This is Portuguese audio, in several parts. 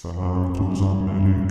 Santos Americanos.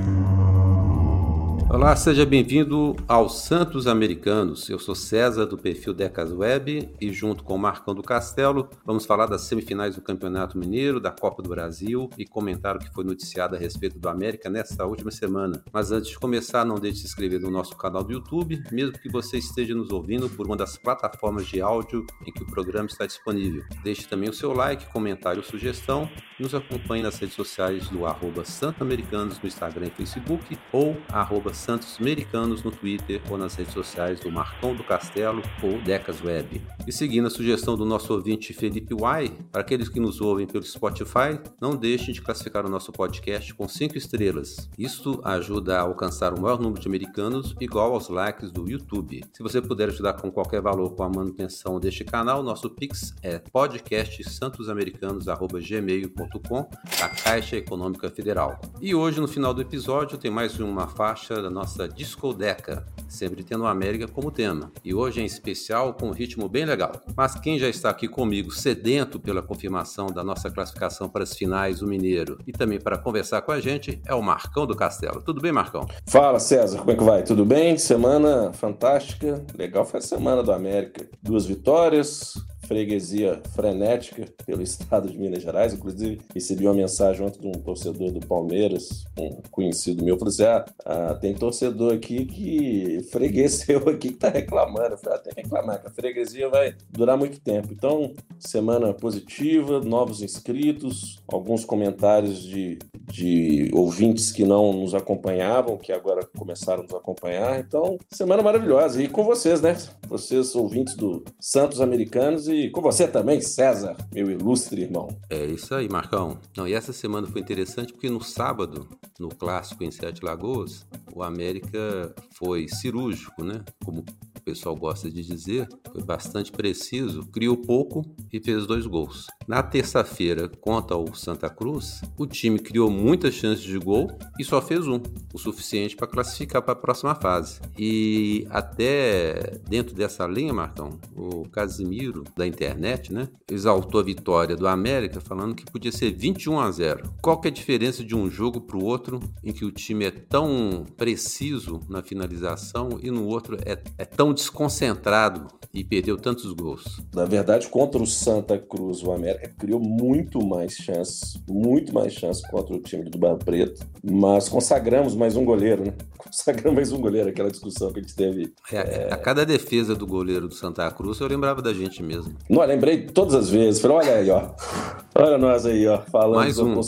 Olá, seja bem-vindo aos Santos Americanos. Eu sou César do perfil Decas Web e junto com o Marcão do Castelo vamos falar das semifinais do Campeonato Mineiro, da Copa do Brasil e comentar o que foi noticiado a respeito do América nesta última semana. Mas antes de começar, não deixe de se inscrever no nosso canal do YouTube, mesmo que você esteja nos ouvindo por uma das plataformas de áudio em que o programa está disponível. Deixe também o seu like, comentário ou sugestão e nos acompanhe nas redes sociais do arroba Santo Americanos no Instagram e Facebook ou arroba Santos Americanos no Twitter ou nas redes sociais do Marcão do Castelo ou Decas Web. E seguindo a sugestão do nosso ouvinte Felipe Uai, para aqueles que nos ouvem pelo Spotify, não deixem de classificar o nosso podcast com 5 estrelas. Isto ajuda a alcançar o maior número de americanos, igual aos likes do YouTube. Se você puder ajudar com qualquer valor com a manutenção deste canal, nosso Pix é podcastsantosamericanos.gmail.com, a Caixa Econômica Federal. E hoje, no final do episódio, tem mais uma faixa da nossa discodeca, sempre tendo a América como tema. E hoje em especial com um ritmo bem legal. Mas quem já está aqui comigo, sedento pela confirmação da nossa classificação para as finais do Mineiro e também para conversar com a gente, é o Marcão do Castelo. Tudo bem, Marcão? Fala, César, como é que vai? Tudo bem? Semana fantástica. Legal foi a semana do América. Duas vitórias, freguesia frenética pelo estado de Minas Gerais. Inclusive, recebi uma mensagem ontem de um torcedor do Palmeiras, um conhecido meu, falou assim: ah, ah tem torcedor aqui que fregueseu aqui que tá reclamando. Eu falei, ah, tem que reclamar, que a freguesia vai durar muito tempo. Então, semana positiva, novos inscritos, alguns comentários de, de ouvintes que não nos acompanhavam, que agora começaram a nos acompanhar. Então, semana maravilhosa. E com vocês, né? Vocês, ouvintes do Santos Americanos e com você também, César, meu ilustre irmão. É isso aí, Marcão. Não, e essa semana foi interessante porque no sábado, no clássico em Sete Lagoas, o América foi cirúrgico, né? Como o pessoal gosta de dizer, foi bastante preciso, criou pouco e fez dois gols. Na terça-feira, contra o Santa Cruz, o time criou muitas chances de gol e só fez um, o suficiente para classificar para a próxima fase. E até dentro dessa linha, Marcão, o Casimiro da internet, né, exaltou a vitória do América, falando que podia ser 21 a 0. Qual que é a diferença de um jogo para o outro em que o time é tão preciso na finalização e no outro é, é tão desconcentrado e perdeu tantos gols? Na verdade, contra o Santa Cruz, o América criou muito mais chances, muito mais chances contra o time do Barro Preto, mas consagramos mais um goleiro, né? Consagramos mais um goleiro, aquela discussão que a gente teve. É, é... A cada defesa do goleiro do Santa Cruz, eu lembrava da gente mesmo. Não, lembrei todas as vezes. Falei, olha aí, ó. Olha nós aí, ó. Falando mais um.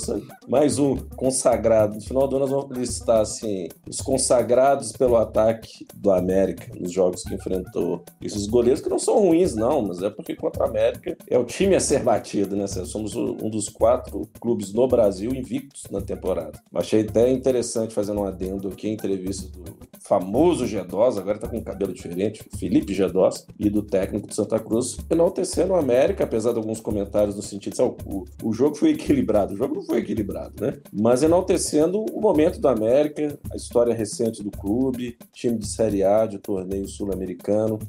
Mais um consagrado. No final do ano, nós vamos listar, assim, os consagrados pelo ataque do América nos jogos enfrentou. Esses goleiros que não são ruins, não, mas é porque contra o América é o time a ser batido, né? Somos um dos quatro clubes no Brasil invictos na temporada. Achei até interessante fazendo um adendo aqui a entrevista do famoso Gedós, agora tá com um cabelo diferente, Felipe Gedós, e do técnico de Santa Cruz, enaltecendo o América, apesar de alguns comentários no sentido de o, o jogo foi equilibrado. O jogo não foi equilibrado, né? Mas enaltecendo o momento do América, a história recente do clube, time de Série A, de torneio sul-americano,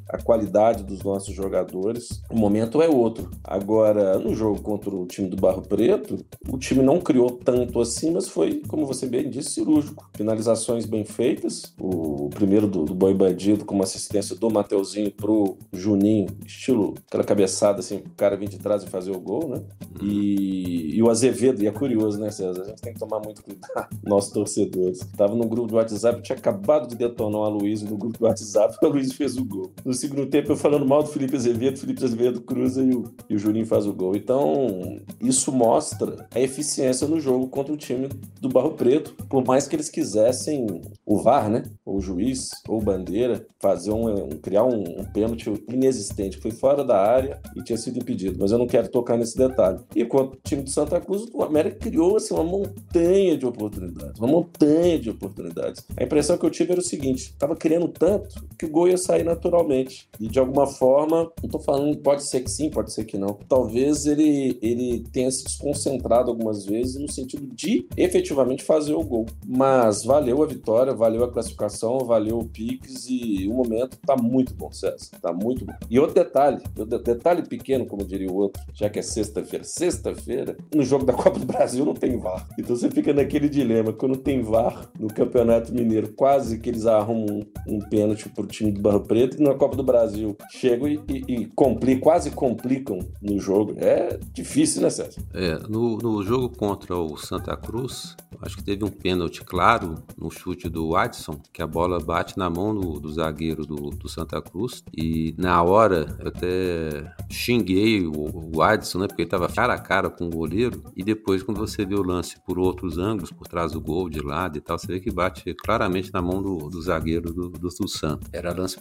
a qualidade dos nossos jogadores. O momento é outro. Agora, no jogo contra o time do Barro Preto, o time não criou tanto assim, mas foi, como você bem disse, cirúrgico. Finalizações bem feitas. O primeiro do, do Boi Bandido com uma assistência do Mateuzinho pro Juninho, estilo aquela cabeçada assim, o cara vir de trás e fazer o gol, né? E, e, o Azevedo, e é curioso, né, César? A gente tem que tomar muito cuidado, nossos torcedores. Tava no grupo do WhatsApp, tinha acabado de detonar o Aloysio no grupo do WhatsApp, o Aloysio fez o gol. No segundo tempo, eu falando mal do Felipe Azevedo, Felipe Azevedo cruza e o, e o Juninho faz o gol. Então, isso mostra a eficiência no jogo contra o time do Barro Preto, por mais que eles quisessem o VAR, né? Ou o juiz, ou bandeira, fazer um, um criar um, um pênalti inexistente, foi fora da área e tinha sido impedido. Mas eu não quero tocar nesse detalhe. E quanto o time de Santa Cruz, o América criou assim, uma montanha de oportunidades. Uma montanha de oportunidades. A impressão que eu tive era o seguinte: estava querendo tanto que o gol ia sair sair naturalmente. E de alguma forma, não tô falando, pode ser que sim, pode ser que não. Talvez ele, ele tenha se desconcentrado algumas vezes no sentido de efetivamente fazer o gol. Mas valeu a vitória, valeu a classificação, valeu o Pix e o momento tá muito bom, César. Tá muito bom. E outro detalhe, detalhe pequeno, como diria o outro, já que é sexta-feira. Sexta-feira, no jogo da Copa do Brasil não tem VAR. Então você fica naquele dilema. Quando tem VAR no Campeonato Mineiro, quase que eles arrumam um, um pênalti pro time do Barro Preto. E na Copa do Brasil chegam e, e, e complicam, quase complicam no jogo. É difícil, né, Sérgio? É, no, no jogo contra o Santa Cruz, acho que teve um pênalti claro no chute do Adson, que a bola bate na mão do, do zagueiro do, do, Santa Cruz. E na hora, eu até xinguei o, o Adson, né? Porque ele tava cara a cara com o goleiro. E depois, quando você vê o lance por outros ângulos, por trás do gol, de lado e tal, você vê que bate claramente na mão do, do zagueiro do, do, do Santos. Era lance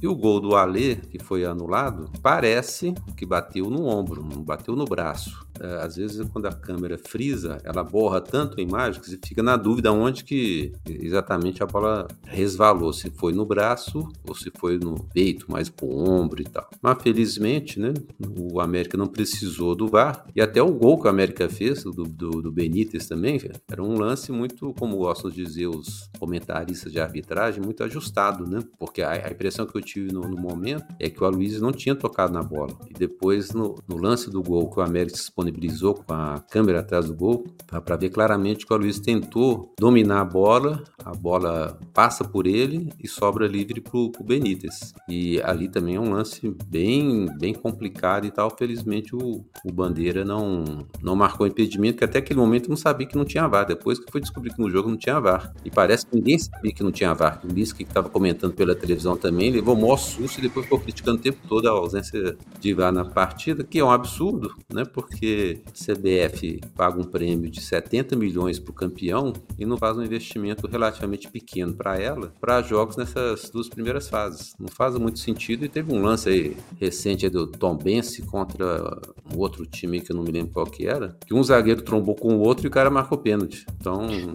E o gol do Alê, que foi anulado, parece que bateu no ombro, não bateu no braço. É, às vezes, quando a câmera frisa, ela borra tanto a imagem que você fica na dúvida onde que exatamente a bola resvalou, se foi no braço ou se foi no peito, mais pro ombro e tal. Mas felizmente, né, o América não precisou do VAR e até o gol que o América fez, do, do, do Benítez também, era um lance muito, como gostam de dizer os comentaristas de arbitragem, muito ajustado, né? Porque a, a impressão que eu tive no, no, momento é que o Aloysio não tinha tocado na bola. E depois, no, no lance do gol que o América disponibilizou com a câmera atrás do gol, para ver claramente que o Aloysio tentou dominar a bola, a bola passa por ele e sobra livre para o Benítez. E ali também é um lance bem, bem complicado e tal. Felizmente o, o Bandeira não, não marcou impedimento, que até aquele momento não sabia que não tinha VAR. Depois que foi descobrir que no jogo não tinha VAR. E parece que ninguém sabia que não tinha VAR. O Lisca que estava comentando pela televisão também levou o maior susto e depois ficou criticando o tempo todo a ausência de VAR na partida, que é um absurdo, né? Porque CBF paga um prêmio de 70 milhões para o campeão e não faz um investimento relativamente pequeno para ela para jogos nessas duas primeiras fases. Não faz muito sentido e teve um lance aí recente aí do Tom Bense contra um outro time que eu não me lembro qual que era, que um zagueiro trombou com o outro e o cara marcou pênalti. Então,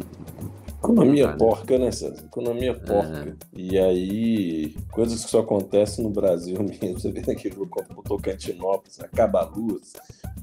Economia porca, né, César? Economia porca. É. E aí, coisas que só acontecem no Brasil mesmo. Você vê naquele jogo contra o Tocantinópolis, acaba a luz,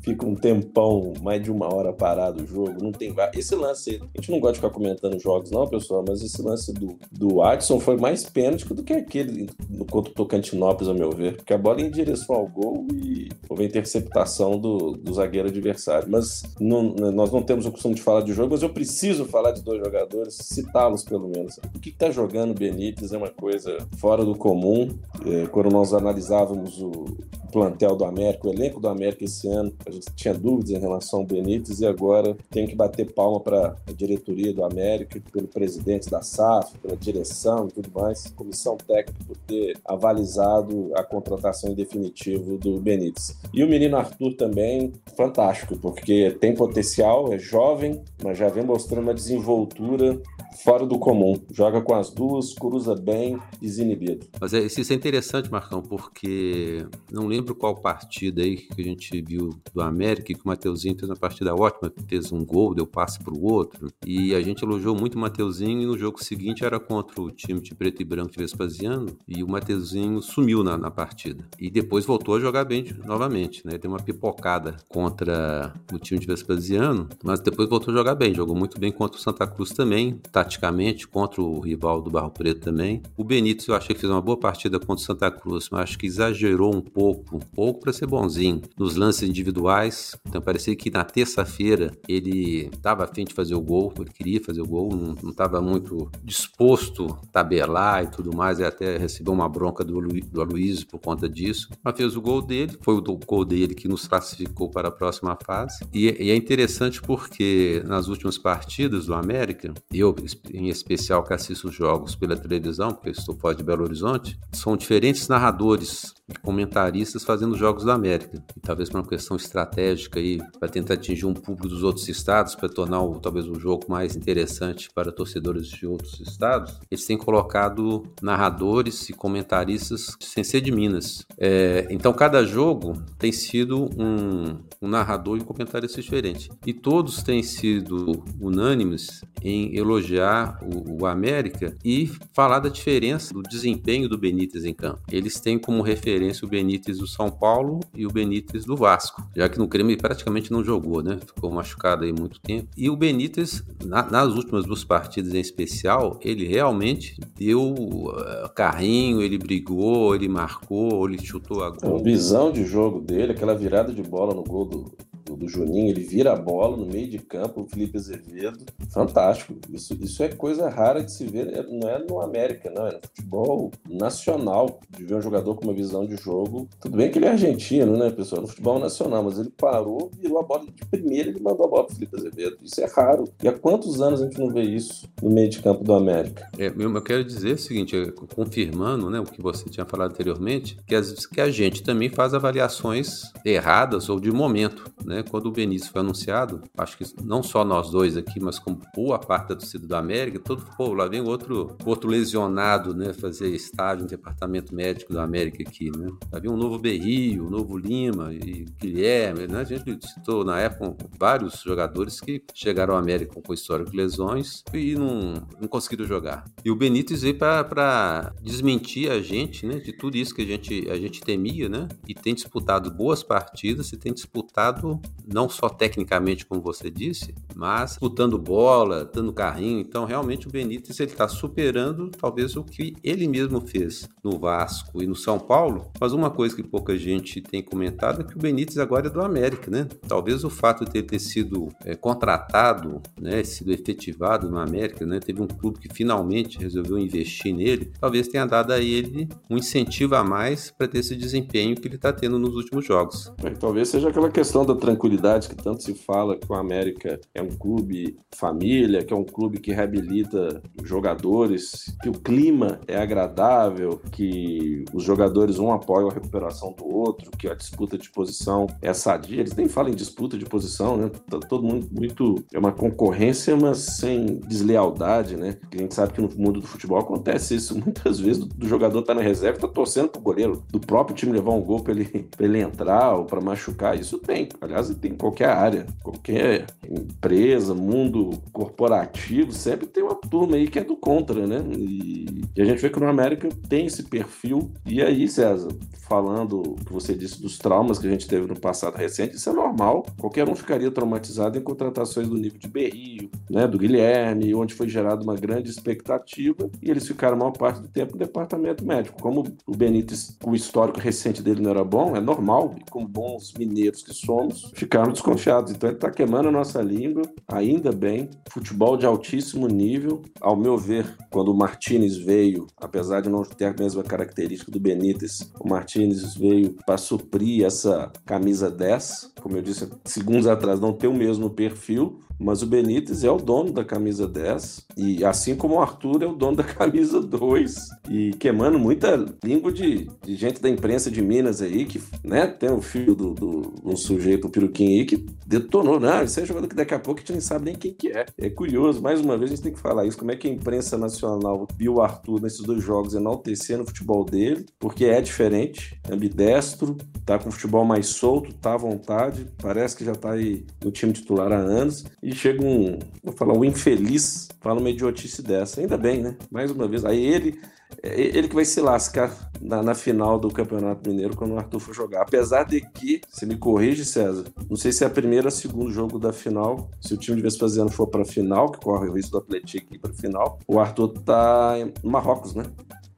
fica um tempão, mais de uma hora parado o jogo, não tem Esse lance, a gente não gosta de ficar comentando jogos, não, pessoal, mas esse lance do, do Adson foi mais pênalti do que aquele no contra o Tocantinópolis, ao meu ver, porque a bola ia em direção ao gol e houve a interceptação do, do zagueiro adversário. Mas não, nós não temos o costume de falar de jogo, mas eu preciso falar de dois jogadores, citá-los pelo menos. O que está jogando Benítez é uma coisa fora do comum. É, quando nós analisávamos o plantel do América, o elenco do América esse ano, a gente tinha dúvidas em relação ao Benítez e agora tem que bater palma para a diretoria do América, pelo presidente da SAF, pela direção e tudo mais, comissão técnica por ter avalizado a contratação em definitivo do Benítez. E o menino Arthur também, fantástico, porque tem potencial, é jovem, mas já vem mostrando uma desenvoltura fora do comum. Joga com as duas, cruza bem, desinibido. Mas é, isso é interessante, Marcão, porque não lembro qual partida aí que a gente viu do América, que o Mateuzinho fez uma partida ótima, fez um gol, deu passe para o outro, e a gente elogiou muito o Mateuzinho, e no jogo seguinte era contra o time de preto e branco de Vespasiano, e o Mateuzinho sumiu na, na partida. E depois voltou a jogar bem novamente, né? Deu uma pipocada contra o time de Vespasiano, mas depois voltou a jogar bem, jogou muito bem contra o Santa Cruz também, taticamente, contra o rival do Barro Preto também. O Benítez eu achei que fez uma boa partida contra o Santa Cruz, mas acho que exagerou um pouco, um pouco para ser bonzinho, nos lances individuais. Então parecia que na terça-feira ele estava afim de fazer o gol, ele queria fazer o gol, não estava muito disposto a tabelar e tudo mais, e até recebeu uma bronca do, do Aloysio por conta disso. Mas fez o gol dele, foi o gol dele que nos classificou para a próxima fase. E, e é interessante porque nas últimas partidas do América, eu em especial que assisto os jogos pela televisão, porque estou fora de Belo Horizonte, são diferentes narradores comentaristas fazendo jogos da América. E talvez por uma questão estratégica aí, para tentar atingir um público dos outros estados, para tornar o, talvez o jogo mais interessante para torcedores de outros estados, eles têm colocado narradores e comentaristas sem ser de Minas. É, então cada jogo tem sido um, um narrador e um comentarista diferente. E todos têm sido unânimes em elogiar o, o, América e falar da diferença do desempenho do Benítez em campo. Eles têm como referência o Benítez do São Paulo e o Benítez do Vasco, já que no Grêmio praticamente não jogou, né? Ficou machucado aí muito tempo. E o Benítez, na, nas últimas duas partidas em especial, ele realmente deu uh, carrinho, ele brigou, ele marcou, ele chutou a gol. A visão de jogo dele, aquela virada de bola no gol do, do, do, Juninho, ele vira a bola no meio de campo, o Felipe Azevedo, fantástico. Isso, isso é coisa rara de se ver, é, não é no América, não, é no futebol nacional, de ver um jogador com uma visão de jogo. Tudo bem que ele é argentino, né, pessoal, no futebol nacional, mas ele parou, virou a bola de primeira e mandou a bola pro Felipe Azevedo. Isso é raro. E há quantos anos a gente não vê isso no meio de campo do América? É, eu quero dizer o seguinte, confirmando né, o que você tinha falado anteriormente, que, as, que a gente também faz avaliações erradas ou de momento, né? Né? Quando o Benício foi anunciado, acho que não só nós dois aqui, mas como boa parte da torcida do América, todo pô, lá vem outro, outro lesionado, né? Fazer estágio no departamento médico do América aqui, né? Um novo Berrio, um novo Lima e Guilherme, né? A gente citou na época vários jogadores que chegaram ao América com histórico de lesões e não, não conseguiram jogar. E o Benítez veio para desmentir a gente, né? De tudo isso que a gente, a gente temia, né? E tem disputado boas partidas e tem disputado não só tecnicamente, como você disse, mas disputando bola, dando carrinho. Então, realmente, o Benítez está superando talvez o que ele mesmo fez no Vasco e no São Paulo. Mas uma coisa que pouca gente tem comentado é que o Benítez agora é do América, né? Talvez o fato de ele ter sido é, contratado, né, sido efetivado no América, né, teve um clube que finalmente resolveu investir nele, talvez tenha dado a ele um incentivo a mais para ter esse desempenho que ele está tendo nos últimos jogos. É, talvez seja aquela questão da tranquilidade que tanto se fala que o América é um clube família, que é um clube que reabilita jogadores, que o clima é agradável, que os jogadores um apoiam a recuperação do outro, que a disputa de posição é sadia. Eles nem falam em disputa de posição, né? Tá todo mundo muito. É uma concorrência, mas sem deslealdade, né? A gente sabe que no mundo do futebol acontece isso muitas vezes. Do jogador tá na reserva, tá torcendo pro goleiro do próprio time levar um gol para ele, pra ele entrar ou para machucar. Isso tem. Aliás, tem em qualquer área, qualquer empresa, mundo corporativo, sempre tem uma turma aí que é do contra, né? E, e a gente vê que no América tem esse perfil. E aí, César, falando que você disse dos traumas que a gente teve no passado recente, isso é normal. Qualquer um ficaria traumatizado em contratações do nível de Berrio, né, do Guilherme, onde foi gerada uma grande expectativa e eles ficaram a maior parte do tempo no departamento médico. Como o Benítez, o histórico recente dele não era bom, é normal, e como bons mineiros que somos, ficarmos desconfiados. Então ele está queimando a nossa língua, ainda bem. Futebol de altíssimo nível. Ao meu ver, quando o Martinez veio, apesar de não ter a mesma característica do Benítez, o Martinez veio para suprir essa camisa 10. Como eu disse segundos atrás, não tem o mesmo perfil, mas o Benítez é o dono da camisa 10, e assim como o Arthur é o dono da camisa 2, e queimando muita língua de, de gente da imprensa de Minas aí, que né, tem o filho do, do um sujeito, o Peruquim aí, que detonou, não, isso é jogador que daqui a pouco a gente nem sabe nem quem que é. É curioso, mais uma vez a gente tem que falar isso, como é que a imprensa nacional viu o Arthur nesses dois jogos enaltecendo o futebol dele, porque é diferente, é ambidestro, tá com o futebol mais solto, tá à vontade, parece que já tá aí no time titular há anos, e chega um, vou falar, um infeliz, fala uma idiotice dessa. Ainda bem, né? Mais uma vez. Aí ele, é, ele que vai se lascar na, na, final do Campeonato Mineiro quando o Arthur for jogar. Apesar de que, se me corrige, César, não sei se é a primeira ou segundo jogo da final, se o time de Vespasiano for para final, que corre o risco do Atlético ir para final, o Arthur tá em Marrocos, né?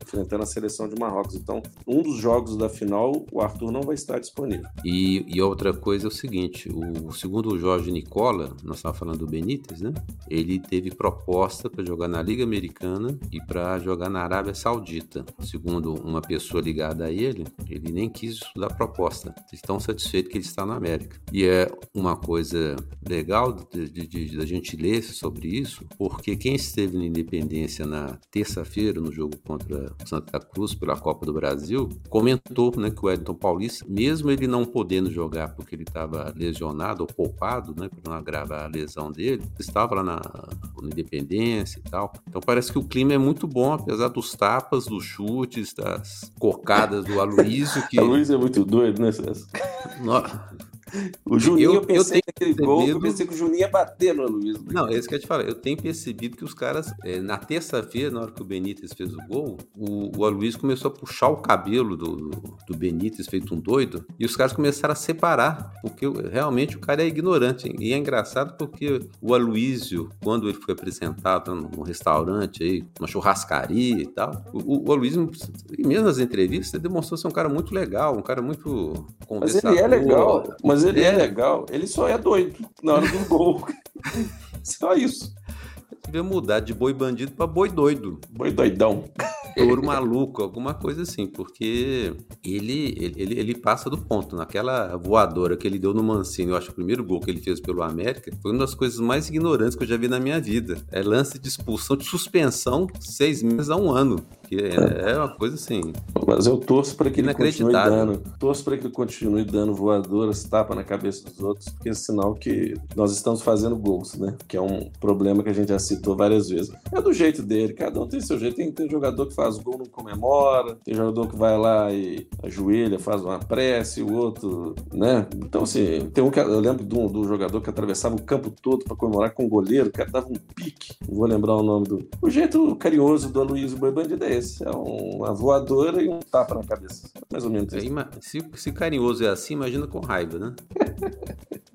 Enfrentando a seleção de Marrocos. Então, um dos jogos da final, o Arthur não vai estar disponível. E, e outra coisa é o seguinte: o segundo o Jorge Nicola, nós estávamos falando do Benítez, né? Ele teve proposta para jogar na Liga Americana e para jogar na Arábia Saudita. Segundo uma pessoa ligada a ele, ele nem quis estudar a proposta. Estão satisfeitos que ele está na América. E é uma coisa legal da gente ler sobre isso, porque quem esteve na Independência na terça-feira, no jogo contra Santa Cruz pela Copa do Brasil, comentou né, que o Edson Paulista, mesmo ele não podendo jogar porque ele estava lesionado ou poupado, né, para não agravar a lesão dele, estava lá na, na, Independência e tal. Então parece que o clima é muito bom, apesar dos tapas, dos chutes, das cocadas do Aloysio. Que... Aloysio é muito doido, né, César? O Juninho, eu, eu pensei eu naquele percebido... gol, eu pensei que o Juninho ia bater no Luiz. Não, é isso que eu te falei. Eu tenho percebido que os caras, é, na terça-feira, na hora que o Benítez fez o gol, o, o Aloysio começou a puxar o cabelo do, do Benítez, feito um doido, e os caras começaram a separar, porque realmente o cara é ignorante. E é engraçado porque o Aloysio, quando ele foi apresentado num restaurante aí, uma churrascaria e tal, o, o Aloysio, mesmo nas entrevistas, demonstrou ser um cara muito legal, um cara muito Mas ele é legal, mas ele é, é legal, ele só é doido na hora do gol. Só isso. Devia mudar de boi bandido para boi doido. Boi doidão. Touro maluco, alguma coisa assim, porque ele, ele, ele passa do ponto. Naquela voadora que ele deu no Mancini, eu acho que o primeiro gol que ele fez pelo América foi uma das coisas mais ignorantes que eu já vi na minha vida. É lance de expulsão, de suspensão, seis meses a um ano. Que é, é uma coisa assim. Mas eu torço para que ele continue dando. Torço para que ele continue dando voadoras, tapa na cabeça dos outros, porque é sinal que nós estamos fazendo gols, né? Que é um problema que a gente já citou várias vezes. É do jeito dele, cada um tem seu jeito. Tem, tem jogador que faz gol não comemora, tem jogador que vai lá e ajoelha, faz uma prece, o outro, né? Então, assim, tem um que eu lembro do, do jogador que atravessava o campo todo para comemorar com o goleiro, o cara dava um pique, não vou lembrar o nome do. O jeito carinhoso do Aloysio Boi Bandido é esse. É uma voadora e um tapa na cabeça. Mais ou menos isso. Se, se carinhoso é assim, imagina com raiva, né?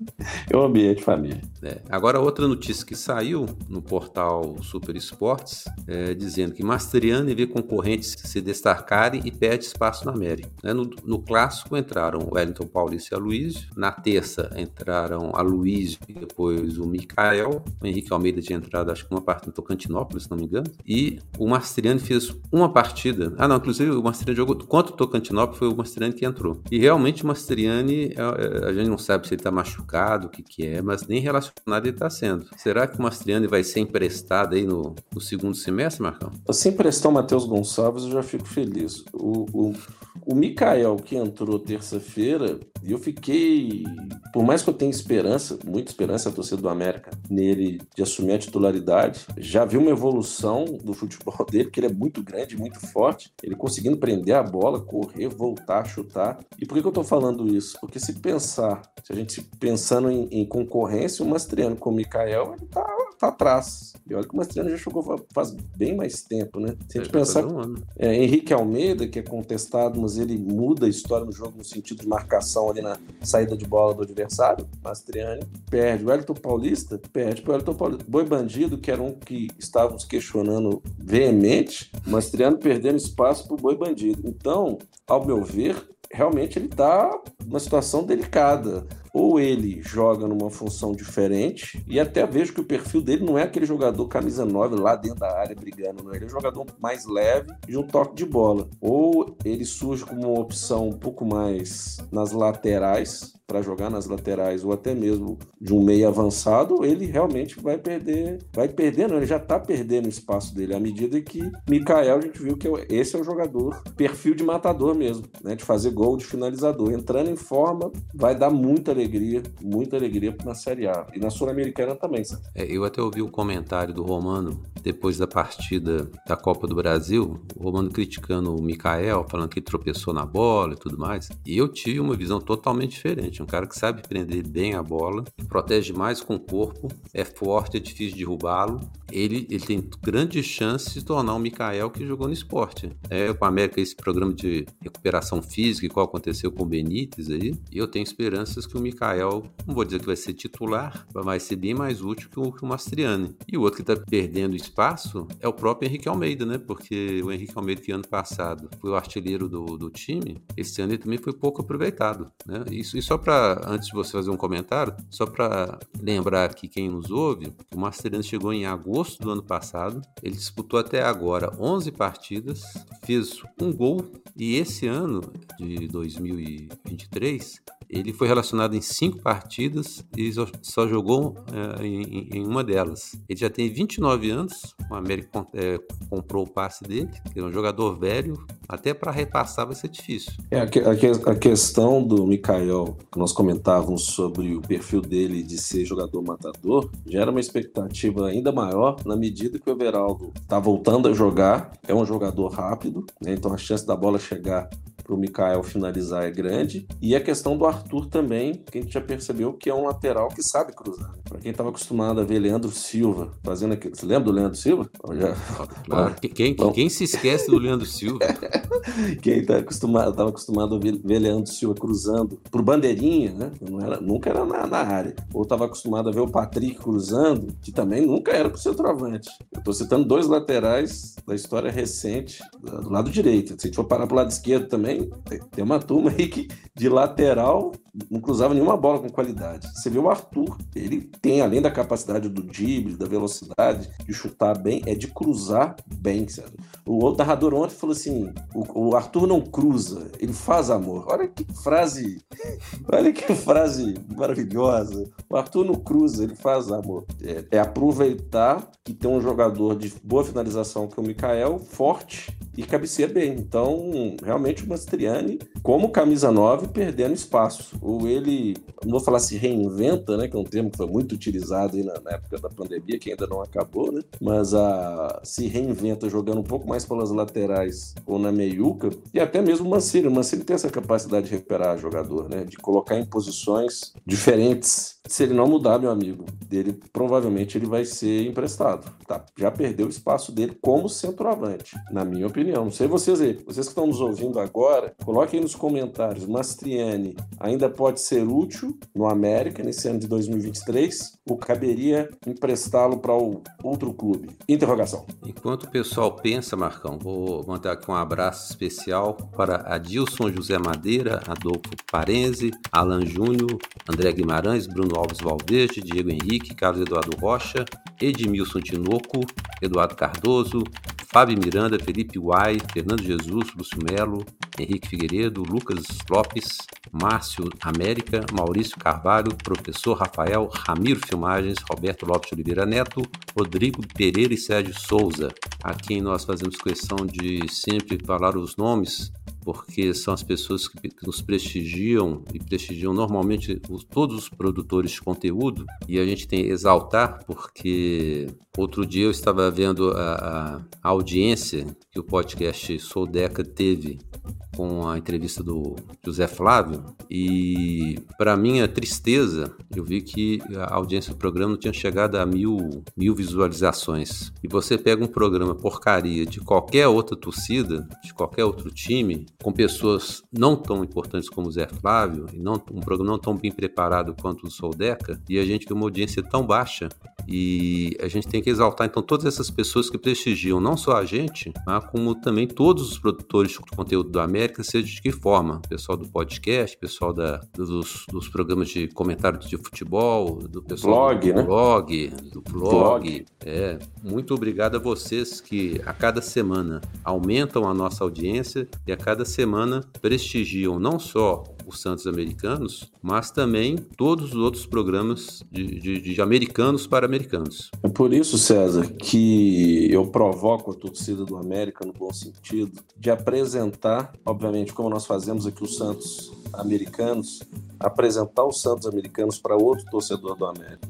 é um ambiente família. É. Agora, outra notícia que saiu no portal Super Esportes, é, dizendo que Masteriani vê concorrentes se destacarem e perde espaço na América. Né? No, no, clássico entraram Wellington Paulista e a Luísio. Na terça entraram a Luísio e depois o Mikael. O Henrique Almeida tinha entrado, acho que uma parte no Tocantinópolis, se não me engano. E o Masteriani fez uma partida. Ah, não, inclusive o Masteriani jogou contra o Tocantinópolis, foi o Masteriani que entrou. E realmente o Masteriani, é, é, a gente não sabe se ele está machucado, o que, que é, mas nem relacionado ele está sendo. Será que o Mastriani vai ser emprestado aí no, no segundo semestre, Marcão? Se emprestar o Matheus Gonçalves, eu já fico feliz. O, o, o Mikael, que entrou terça-feira, eu fiquei. Por mais que eu tenha esperança, muita esperança, a torcida do América, nele de assumir a titularidade, já vi uma evolução do futebol dele, que ele é muito grande, muito forte. Ele conseguindo prender a bola, correr, voltar, chutar. E por que, que eu estou falando isso? Porque se pensar, se a gente pensando em, em concorrência, o Mastriano com o Mikael, ele tá, tá atrás. E olha que o Mastriano já jogou faz bem mais tempo, né? Se a gente pensar. Um é, Henrique Almeida, que é contestado, mas ele muda a história no jogo no sentido de marcação ali na saída de bola do adversário. Mastriani perde. O Wellington Paulista perde o Wellington Paulista. Boi Bandido, que era um que estávamos questionando veemente, Mastriano perdendo espaço para o Boi Bandido. Então, ao meu ver, realmente ele está numa situação delicada ou ele joga numa função diferente, e até vejo que o perfil dele não é aquele jogador camisa 9 lá dentro da área brigando, não. ele é um jogador mais leve de um toque de bola. Ou ele surge como uma opção um pouco mais nas laterais, para jogar nas laterais ou até mesmo de um meio avançado, ele realmente vai perder, vai perder, ele já está perdendo o espaço dele à medida que Mikael a gente viu que é esse é o jogador perfil de matador mesmo, né, de fazer gol, de finalizador, entrando em forma, vai dar muita alegria, muita alegria na Série A e na Sul-Americana também. Sabe? É, eu até ouvi o um comentário do Romano depois da partida da Copa do Brasil, o Romano criticando o Mikael, falando que ele tropeçou na bola e tudo mais. E eu tive uma visão totalmente diferente. Um cara que sabe prender bem a bola, protege mais com o corpo, é forte, é difícil derrubá-lo. Ele, ele tem grandes chances de tornar o Mikael que jogou no esporte. É com a América esse programa de recuperação física, igual aconteceu com o Benítez aí. Eu tenho esperanças que o Mikael, não vou dizer que vai ser titular, mas vai ser bem mais útil que o, que o Mastriani. E o outro que está perdendo espaço é o próprio Henrique Almeida, né? Porque o Henrique Almeida, que ano passado foi o artilheiro do, do time, esse ano ele também foi pouco aproveitado. Né? Isso, e só para, antes de você fazer um comentário, só para lembrar aqui quem nos ouve, o Masteriano chegou em agosto do ano passado, ele disputou até agora 11 partidas, fez um gol e esse ano de 2023 ele foi relacionado em cinco partidas e só jogou é, em, em, uma delas. Ele já tem 29 anos, o América é, comprou o passe dele, que é um jogador velho, até para repassar vai ser difícil. É, a, a, a, questão do Mikael, que nós comentávamos sobre o perfil dele de ser jogador matador, gera uma expectativa ainda maior na medida que o Everaldo está voltando a jogar, é um jogador rápido, né? então a chance da bola chegar para o Mikael finalizar é grande. E a questão do Arthur também, que a gente já percebeu que é um lateral que sabe cruzar. Para quem estava acostumado a ver Leandro Silva fazendo aquilo. Você lembra do Leandro Silva? Já... Claro. Quem, quem, quem, se esquece do Leandro Silva? quem tá acostumado, estava acostumado a ver, Leandro Silva cruzando por bandeirinha, né? Não era, nunca era na, na área. Ou estava acostumado a ver o Patrick cruzando, que também nunca era para o centroavante. Eu estou citando dois laterais da história recente do lado direito. Se a gente for parar para o lado esquerdo também, tem uma turma aí que de lateral não cruzava nenhuma bola com qualidade. Você vê o Arthur, ele tem, além da capacidade do drible, da velocidade, de chutar bem, é de cruzar bem, sabe? O outro narrador ontem falou assim: o, o, Arthur não cruza, ele faz amor. Olha que frase, olha que frase maravilhosa. O Arthur não cruza, ele faz amor. É, é aproveitar que tem um jogador de boa finalização que é o Mikael, forte e cabeceia bem. Então, realmente o Mastriani, como camisa 9, perdendo espaço. Ou ele, não vou falar se reinventa, né, que é um termo que foi muito utilizado aí na, na época da pandemia, que ainda não acabou, né? Mas a, se reinventa jogando um pouco mais pelas laterais ou na meiuca, e até mesmo o Mancini. O Mancini tem essa capacidade de recuperar jogador, né? De colocar em posições diferentes. Se ele não mudar, meu amigo, dele provavelmente ele vai ser emprestado. Tá? Já perdeu o espaço dele como centroavante, na minha opinião opinião. Não sei vocês aí. Vocês que estão nos ouvindo agora, coloquem nos comentários. Mastriani ainda pode ser útil no América nesse ano de 2023 ou caberia emprestá-lo para outro clube? Interrogação. Enquanto o pessoal pensa, Marcão, vou mandar aqui um abraço especial para Adilson José Madeira, Adolfo Parenze, Alan Júnior, André Guimarães, Bruno Alves Valverde, Diego Henrique, Carlos Eduardo Rocha, Edmilson Tinoco, Eduardo Cardoso, Fábio Miranda, Felipe Uai, Fernando Jesus, Lúcio Melo, Henrique Figueiredo, Lucas Lopes, Márcio América, Maurício Carvalho, Professor Rafael, Ramiro Filmagens, Roberto Lopes Oliveira Neto, Rodrigo Pereira e Sérgio Souza, a quem nós fazemos questão de sempre falar os nomes porque são as pessoas que, que nos prestigiam e prestigiam normalmente os, todos os produtores de conteúdo. E a gente tem que exaltar porque outro dia eu estava vendo a, a audiência que o podcast Sou Deca teve com a entrevista do José Flávio. E para minha tristeza eu vi que a audiência do programa não tinha chegado a mil, mil visualizações. E você pega um programa porcaria de qualquer outra torcida de qualquer outro time com pessoas não tão importantes como o Zé Flávio e não um programa não tão bem preparado quanto o Soldeca e a gente vê uma audiência tão baixa e a gente tem que exaltar então todas essas pessoas que prestigiam não só a gente, mas como também todos os produtores de conteúdo do América, seja de que forma, pessoal do podcast, pessoal da, dos, dos programas de comentários de futebol, do pessoal blog, do né? blog, do blog. blog. É, muito obrigado a vocês que a cada semana aumentam a nossa audiência e a cada semana prestigiam não só os Santos Americanos, mas também todos os outros programas de, de, de, americanos para americanos. É por isso, César, que eu provoco a torcida do América, no bom sentido, de apresentar, obviamente, como nós fazemos aqui os Santos americanos, apresentar os Santos americanos para outro torcedor do América.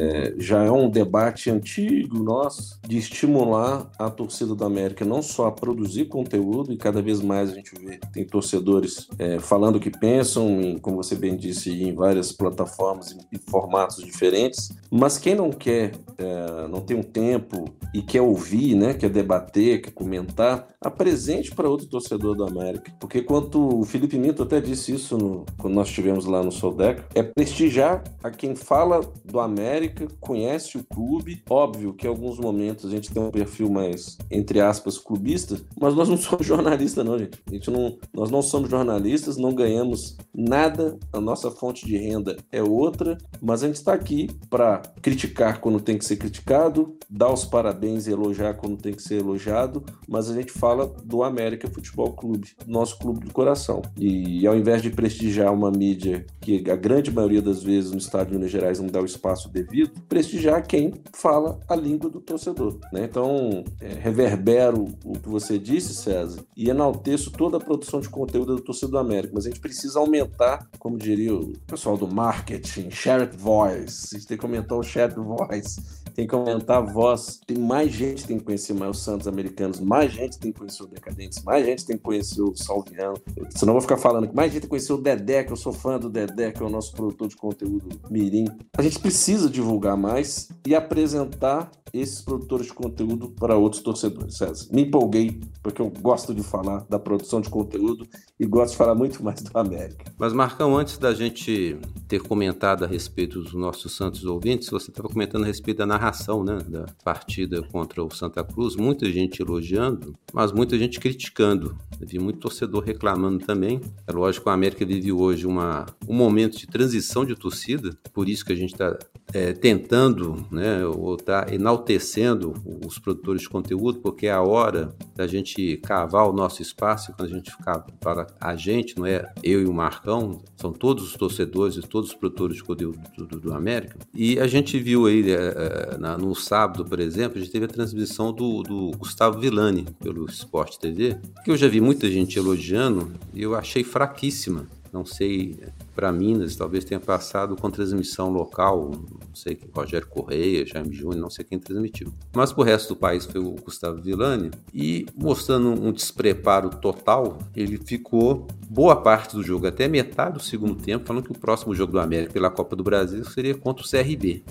É, já é um debate antigo nosso de estimular a torcida do América não só a produzir conteúdo, e cada vez mais a gente vê tem torcedores é, falando o que pensam, em, como você bem disse, em várias plataformas e formatos diferentes, mas quem não quer, é, não tem um tempo e quer ouvir, né, quer debater, quer comentar, apresente para outro torcedor do América. Porque quanto o Felipe Minto até disse isso no, quando nós estivemos lá no Soldeca, é prestigiar a quem fala do América, conhece o clube. Óbvio que em alguns momentos a gente tem um perfil mais, entre aspas, clubista, mas nós não somos jornalistas, não, gente. A gente não, nós não somos jornalistas, não ganhamos nada, a nossa fonte de renda é outra, mas a gente está aqui para criticar quando tem que ser criticado, dar os parabéns e elogiar quando tem que ser elogiado, mas a gente fala do América Futebol Clube, nosso clube do coração. E ao invés de prestigiar uma mídia que a grande maioria das vezes no estado de Minas Gerais não dá o espaço devido, prestigiar quem fala a língua do torcedor. Né? Então, é, reverbero o que você disse, César, e enalteço toda a produção de conteúdo do torcedor do América, mas a gente precisa aumentar, como diria o pessoal do marketing, shared voice. A gente tem que aumentar o shared voice tem que aumentar a voz. Tem mais gente que tem que conhecer mais os Santos americanos, mais gente tem que conhecer o Decadentes, mais gente tem que conhecer o Salviano. Senão eu vou ficar falando que mais gente tem que conhecer o Dedé, que eu sou fã do Dedé, que é o nosso produtor de conteúdo Mirim. A gente precisa divulgar mais e apresentar esses produtores de conteúdo para outros torcedores. César, me empolguei porque eu gosto de falar da produção de conteúdo e gosto de falar muito mais do América. Mas, Marcão, antes da gente ter comentado a respeito dos nossos Santos ouvintes, você estava comentando a respeito da narração né, da partida contra o Santa Cruz. Muita gente elogiando, mas muita gente criticando. Vi muito torcedor reclamando também. É lógico que o América vive hoje uma, um momento de transição de torcida, por isso que a gente está é, tentando, né, ou está enaltecendo os produtores de conteúdo, porque é a hora da gente cavar o nosso espaço, quando a gente ficar para a gente, não é eu e o Marcão, são todos os torcedores e todos os produtores de conteúdo do, do, do América. E a gente viu aí, é, é, na, no sábado, por exemplo, a gente teve a transmissão do, do Gustavo Villani pelo Sport TV, que eu já vi muita gente elogiando e eu achei fraquíssima. Não sei para Minas, talvez tenha passado com transmissão local, não sei Rogério Correia, Jaime Júnior, não sei quem transmitiu. Mas pro resto do país foi o Gustavo Villani e mostrando um despreparo total, ele ficou boa parte do jogo, até metade do segundo tempo, falando que o próximo jogo do América pela Copa do Brasil seria contra o CRB.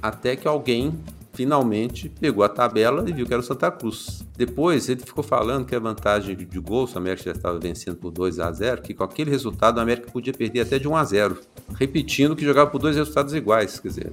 Até que alguém finalmente pegou a tabela e viu que era o Santa Cruz. Depois ele ficou falando que a vantagem de gols, o América já estava vencendo por 2 a 0 que com aquele resultado o América podia perder até de 1 a 0 repetindo que jogava por dois resultados iguais. Quer dizer,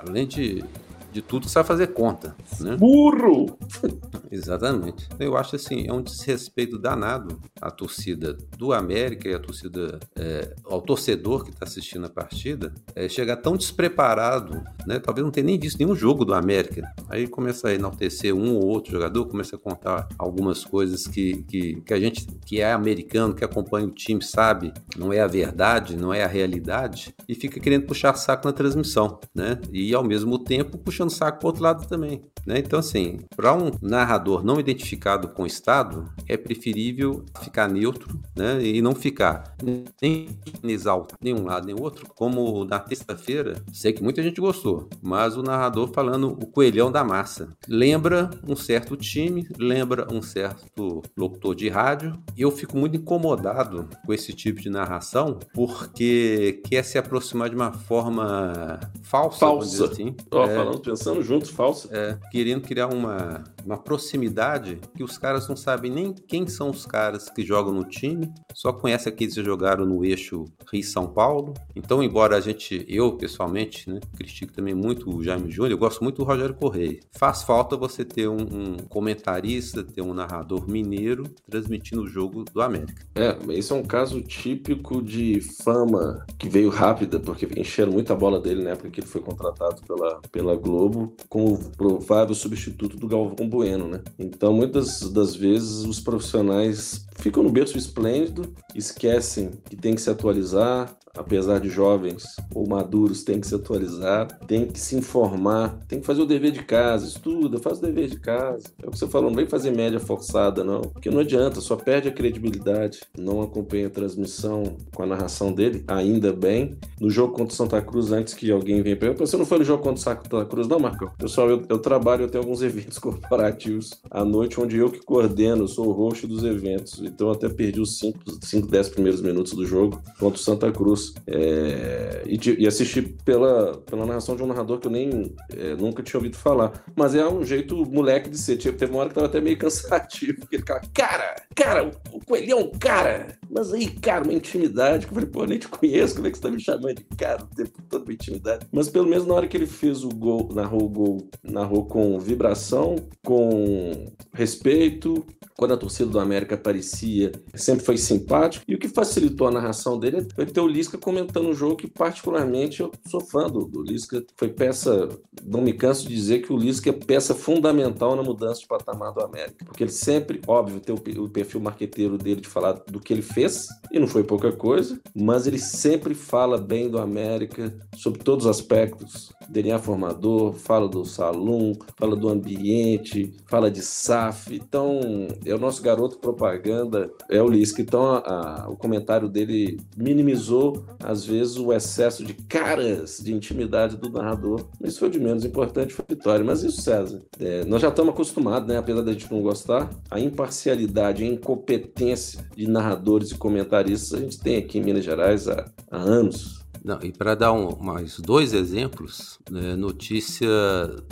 além de de tudo sabe fazer conta. Né? Burro! Exatamente. Eu acho assim, é um desrespeito danado à torcida do América e à torcida, é, ao torcedor que está assistindo a partida, é, chegar tão despreparado, né? Talvez não tenha nem visto nenhum jogo do América. Aí começa a enaltecer um ou outro jogador, começa a contar algumas coisas que, que, que a gente que é americano, que acompanha o time, sabe, não é a verdade, não é a realidade, e fica querendo puxar saco na transmissão, né? E ao mesmo tempo puxando saco pro outro lado também. Né? Então, assim, para um narrador não identificado com o Estado, é preferível ficar neutro né? e não ficar nem exaltar nenhum lado nem outro. Como na terça-feira, sei que muita gente gostou, mas o narrador falando o coelhão da massa. Lembra um certo time, lembra um certo locutor de rádio. E eu fico muito incomodado com esse tipo de narração, porque quer se aproximar de uma forma falsa, falsa. assim. Ó, é, falando pensando juntos, falso. É, querendo criar uma, uma proximidade que os caras não sabem nem quem são os caras que jogam no time, só conhece aqueles que jogaram no eixo Rio-São Paulo. Então, embora a gente, eu pessoalmente, né, critique também muito o Jaime Júnior, eu gosto muito do Rogério Correia. Faz falta você ter um, um comentarista, ter um narrador mineiro transmitindo o jogo do América. É, esse é um caso típico de fama que veio rápida, porque encheram muita bola dele na época que ele foi contratado pela, pela Globo como provável substituto do Galvão Bueno, né? Então, muitas das vezes, os profissionais ficam no berço esplêndido, esquecem que tem que se atualizar, apesar de jovens ou maduros, tem que se atualizar, tem que se informar, tem que fazer o dever de casa, estuda, faz o dever de casa. É o que você falou, não vem fazer média forçada, não, porque não adianta, só perde a credibilidade. Não acompanha a transmissão com a narração dele, ainda bem. No jogo contra o Santa Cruz, antes que alguém venha para você não foi no jogo contra o Santa Cruz, não, Marcão? Pessoal, eu, eu trabalho, eu tenho alguns eventos corporativos à noite, onde eu que coordeno, sou o host dos eventos, então eu até perdi os 5, 10 primeiros minutos do jogo contra o Santa Cruz. É, e, e, assisti pela, pela narração de um narrador que eu nem é, nunca tinha ouvido falar. Mas é um jeito moleque de ser. Teve uma hora que tava até meio cansativo, porque ele ficava, cara, cara, o Coelhão, cara! Mas aí, cara, uma intimidade, eu falei, pô, eu nem te conheço, como é que você tá me chamando de cara o tempo todo, uma intimidade? Mas pelo menos na hora que ele fez o gol, narrou o gol, narrou com vibração, com respeito, quando a torcida do América aparecia, sempre foi simpático. E o que facilitou a narração dele foi ter o Lisca comentando o jogo, que particularmente eu sou fã do, do Lisca. Foi peça, não me canso de dizer que o Lisca é peça fundamental na mudança de patamar do América. Porque ele sempre, óbvio, tem o, o perfil marqueteiro dele de falar do que ele fez, e não foi pouca coisa, mas ele sempre fala bem do América, sobre todos os aspectos. DNA formador, fala do salão, fala do ambiente, fala de SAF. Então, é o nosso garoto propaganda, é o Lisca. Então a, a, o comentário dele minimizou, às vezes, o excesso de caras de intimidade do narrador. Isso foi de menos importante, foi vitória. Mas isso, César, é, nós já estamos acostumados, né? Apesar da gente não gostar, a imparcialidade, a incompetência de narradores e comentaristas a gente tem aqui em Minas Gerais há, há anos. Não, e para dar um, mais dois exemplos, né, notícia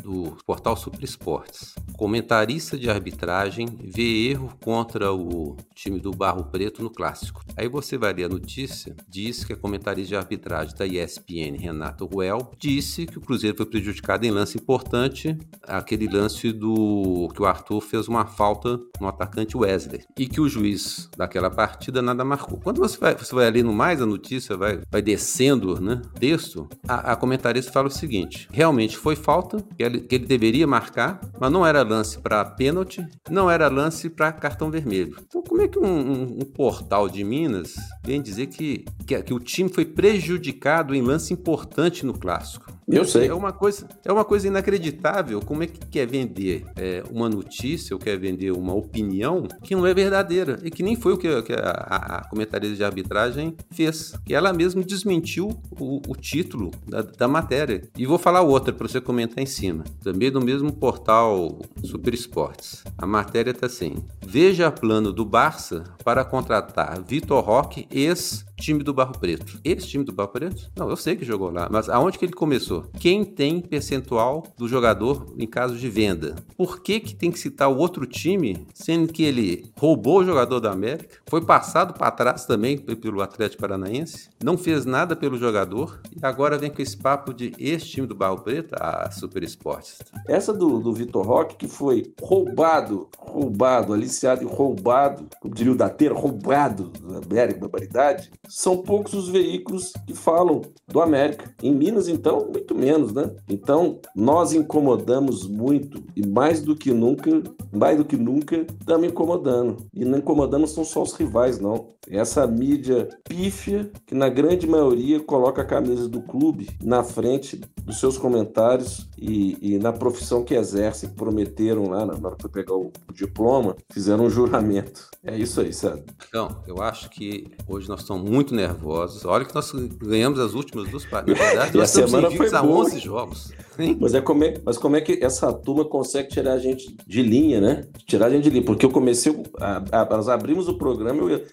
do portal Super Esportes. Comentarista de arbitragem vê erro contra o time do Barro Preto no clássico. Aí você vai ler a notícia, diz que a comentarista de arbitragem da ESPN, Renato Ruel, disse que o Cruzeiro foi prejudicado em lance importante, aquele lance do que o Arthur fez uma falta no atacante Wesley, e que o juiz daquela partida nada marcou. Quando você vai, você vai lendo mais a notícia, vai, vai descendo né, texto, a, a, comentarista fala o seguinte: realmente foi falta, que ele, que ele deveria marcar, mas não era lance para pênalti, não era lance para cartão vermelho. Então, como é que um, um, um, portal de Minas vem dizer que, que, que o time foi prejudicado em lance importante no clássico? Eu sei. É uma coisa, é uma coisa inacreditável. Como é que quer vender é, uma notícia ou quer vender uma opinião que não é verdadeira e que nem foi o que, que a, a, comentarista de arbitragem fez. Que ela mesma desmentiu o, o título da, da, matéria. E vou falar outra para você comentar em cima. Também do mesmo portal Super Esportes. A matéria está assim: Veja plano do Barça para contratar Vitor Roque, ex time do Barro Preto. Esse time do Barro Preto? Não, eu sei que jogou lá, mas aonde que ele começou? Quem tem percentual do jogador em caso de venda? Por que que tem que citar o outro time, sendo que ele roubou o jogador da América, foi passado para trás também pelo Atlético Paranaense, não fez nada pelo jogador e agora vem com esse papo de esse time do Barro Preto, a Super Esportes. Essa do, do Vitor Roque, que foi roubado, roubado, aliciado e roubado, como diria o Dateiro, roubado da América, barbaridade, são poucos os veículos que falam do América. Em Minas, então, muito menos, né? Então, nós incomodamos muito e mais do que nunca, mais do que nunca, estamos incomodando. E não incomodando são só os rivais, não. Essa mídia pífia que, na grande maioria, coloca a camisa do clube na frente dos seus comentários e, e na profissão que exercem, que prometeram lá na hora que pegar o, o diploma, fizeram um juramento. É isso aí, sabe? Então, eu acho que hoje nós estamos muito muito nervosos. Olha que nós ganhamos as últimas duas partidas. Na verdade, nós estamos semana foi a 11 jogos. Mas, é como é, mas como é que essa turma consegue tirar a gente de linha, né? Tirar a gente de linha. Porque eu comecei, a, a, nós abrimos o programa, eu ia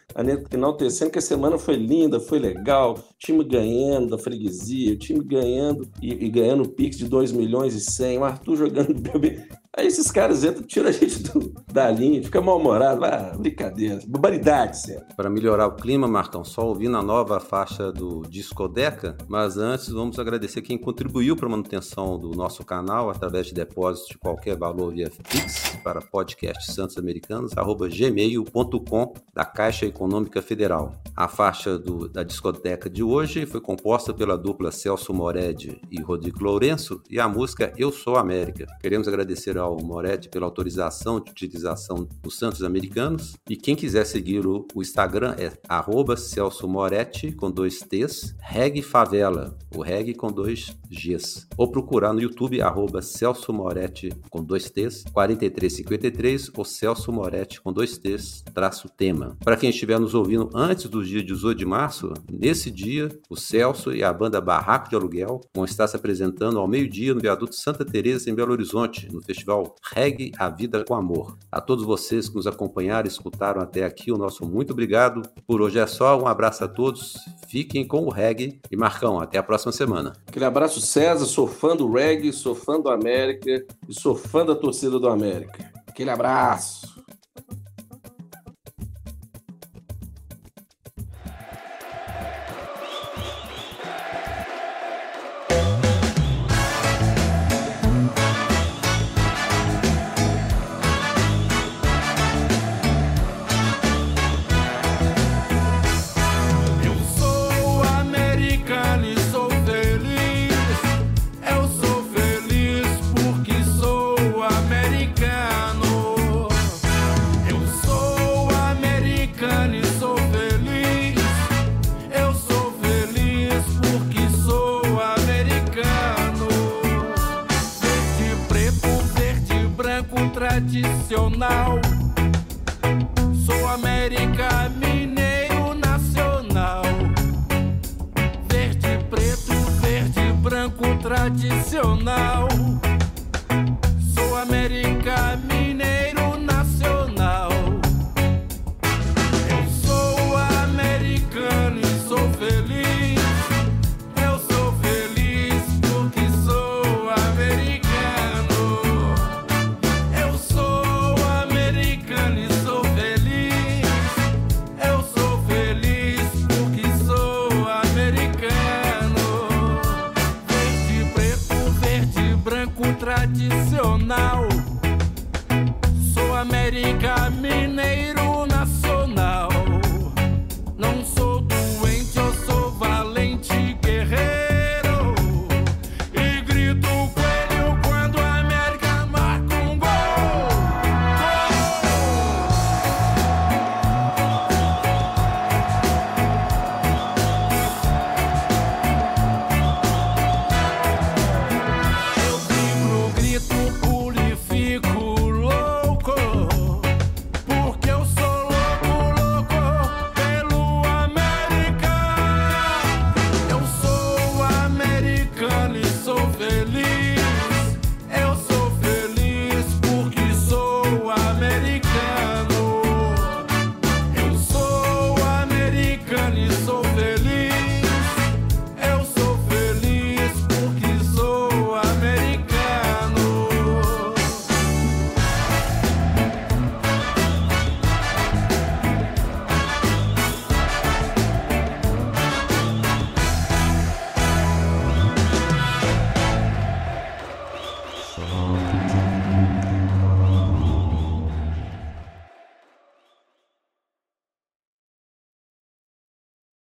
enaltecendo que a semana foi linda, foi legal, time ganhando da freguesia, o time ganhando e, e ganhando o Pix de 2 milhões e 100, o Arthur jogando bem. Aí esses caras entram, tiram a gente do, da linha, fica mal-humorado. Ah, brincadeira, barbaridade, sério. Para melhorar o clima, Marcão, só ouvindo a nova faixa do Discodeca, mas antes vamos agradecer quem contribuiu para a manutenção do nosso canal através de depósitos de qualquer valor via Pix para podcastsantosamericanos@gmail.com da Caixa Econômica Federal. A faixa do, da discoteca de hoje foi composta pela dupla Celso Mored e Rodrigo Lourenço e a música Eu Sou América. Queremos agradecer ao Moretti pela autorização de utilização dos Santos Americanos. E quem quiser seguir o, o Instagram é arroba Celso Moretti com dois T's, Reg Favela, o Reg com dois G's. Ou procurar no YouTube arroba Celso Moretti com dois T's, 4353 ou Celso Moretti com dois T's, traço tema. Para quem estiver nos ouvindo antes do dia 18 de março, nesse dia, o Celso e a banda Barraco de Aluguel vão estar se apresentando ao meio-dia no viaduto Santa Teresa em Belo Horizonte, no Festival Regue a Vida com Amor. A todos vocês que nos acompanharam e escutaram até aqui, o nosso muito obrigado. Por hoje é só, um abraço a todos, fiquem com o reggae e Marcão, até a próxima semana. Aquele abraço, César, sou fã do reggae, sou fã do América e sou fã da torcida do América. Aquele abraço. tradicional. Sou América Mineiro Nacional. Verde, preto, verde, branco tradicional.